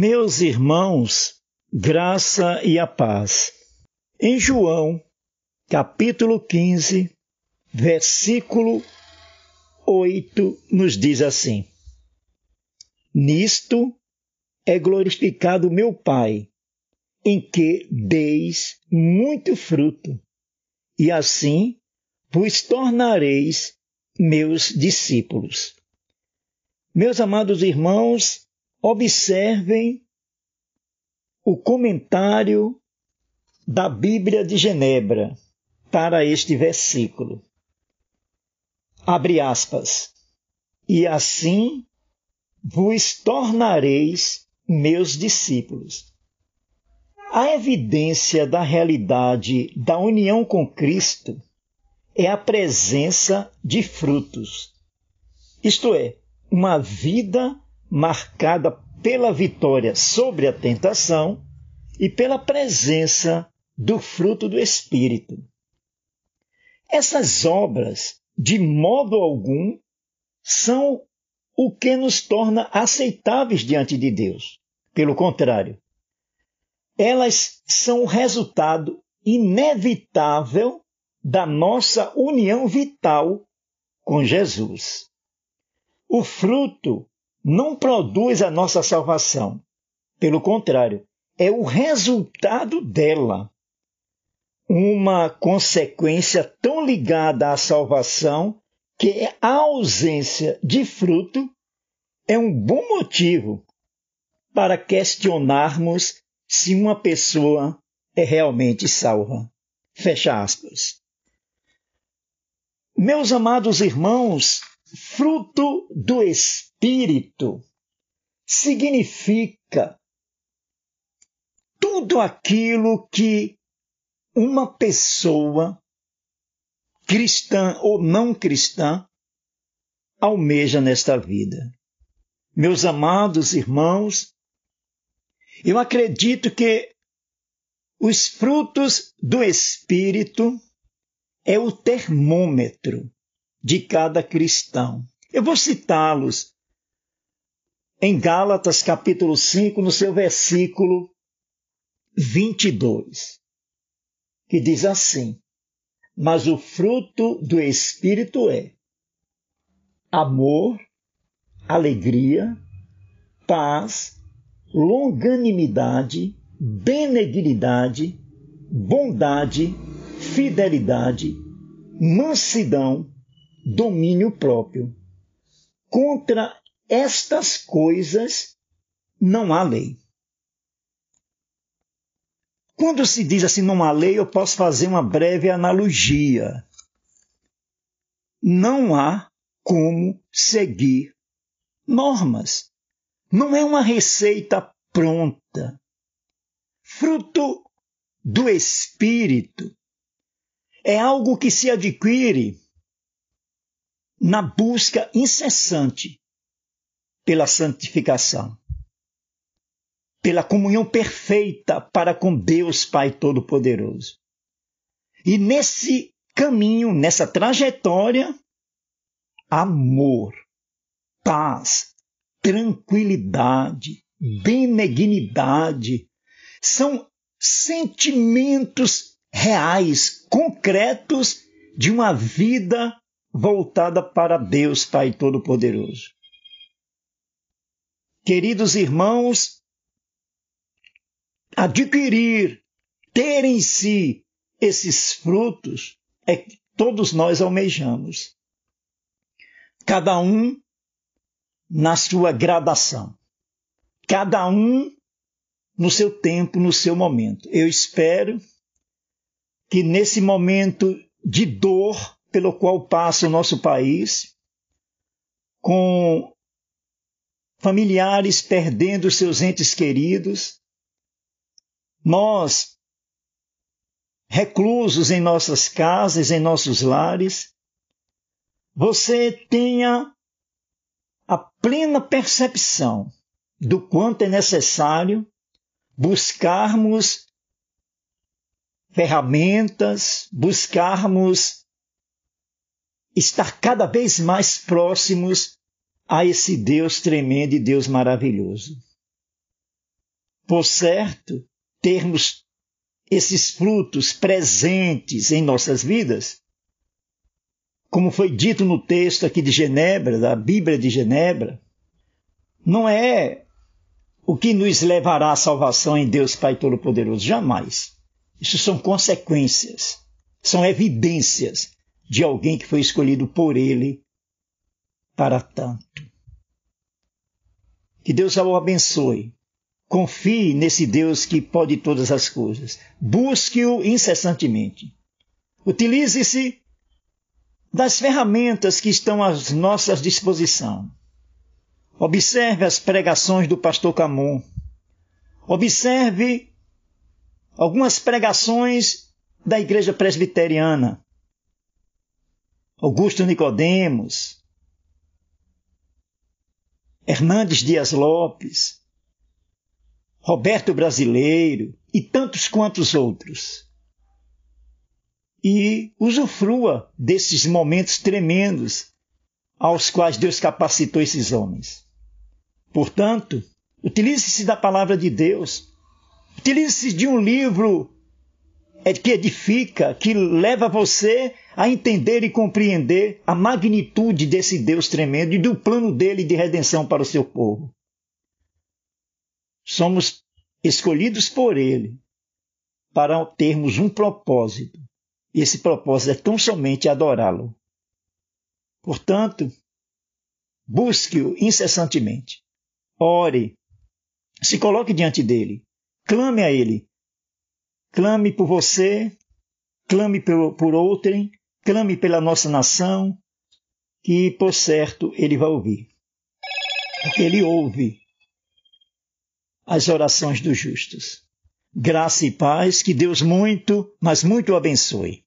Meus irmãos, graça e a paz. Em João, capítulo 15, versículo 8, nos diz assim: Nisto é glorificado meu Pai, em que deis muito fruto, e assim vos tornareis meus discípulos. Meus amados irmãos, Observem o comentário da Bíblia de Genebra para este versículo. Abre aspas. E assim vos tornareis meus discípulos. A evidência da realidade da união com Cristo é a presença de frutos, isto é, uma vida marcada pela vitória sobre a tentação e pela presença do fruto do Espírito. Essas obras, de modo algum, são o que nos torna aceitáveis diante de Deus. Pelo contrário, elas são o resultado inevitável da nossa união vital com Jesus. O fruto não produz a nossa salvação. Pelo contrário, é o resultado dela. Uma consequência tão ligada à salvação que a ausência de fruto é um bom motivo para questionarmos se uma pessoa é realmente salva. Fecha aspas. Meus amados irmãos, fruto do Espírito significa tudo aquilo que uma pessoa, cristã ou não cristã, almeja nesta vida. Meus amados irmãos, eu acredito que os frutos do Espírito é o termômetro de cada cristão. Eu vou citá-los em Gálatas capítulo 5, no seu versículo 22, que diz assim: Mas o fruto do Espírito é amor, alegria, paz, longanimidade, benignidade, bondade, fidelidade, mansidão, domínio próprio. Contra estas coisas não há lei. Quando se diz assim não há lei, eu posso fazer uma breve analogia. Não há como seguir normas. Não é uma receita pronta. Fruto do espírito é algo que se adquire na busca incessante pela santificação, pela comunhão perfeita para com Deus Pai Todo-Poderoso. E nesse caminho, nessa trajetória, amor, paz, tranquilidade, benignidade são sentimentos reais, concretos de uma vida voltada para Deus Pai Todo-Poderoso. Queridos irmãos, adquirir, ter em si esses frutos é que todos nós almejamos. Cada um na sua gradação. Cada um no seu tempo, no seu momento. Eu espero que nesse momento de dor pelo qual passa o nosso país, com familiares perdendo seus entes queridos, nós, reclusos em nossas casas, em nossos lares, você tenha a plena percepção do quanto é necessário buscarmos ferramentas, buscarmos estar cada vez mais próximos a esse Deus tremendo e Deus maravilhoso. por certo, termos esses frutos presentes em nossas vidas, como foi dito no texto aqui de Genebra, da Bíblia de Genebra, não é o que nos levará à salvação em Deus Pai Todo-Poderoso, jamais. Isso são consequências, são evidências de alguém que foi escolhido por Ele para tanto. Que Deus o abençoe. Confie nesse Deus que pode todas as coisas. Busque-o incessantemente. Utilize-se das ferramentas que estão à nossa disposição. Observe as pregações do pastor Camon. Observe algumas pregações da igreja presbiteriana. Augusto Nicodemos, Hernandes Dias Lopes, Roberto Brasileiro e tantos quantos outros. E usufrua desses momentos tremendos aos quais Deus capacitou esses homens. Portanto, utilize-se da palavra de Deus. Utilize-se de um livro é que edifica, que leva você a entender e compreender a magnitude desse Deus tremendo e do plano dele de redenção para o seu povo. Somos escolhidos por ele para termos um propósito. E esse propósito é tão somente adorá-lo. Portanto, busque-o incessantemente. Ore. Se coloque diante dele. Clame a ele. Clame por você, clame por, por outrem, clame pela nossa nação, que por certo ele vai ouvir. Porque ele ouve as orações dos justos. Graça e paz, que Deus muito, mas muito abençoe.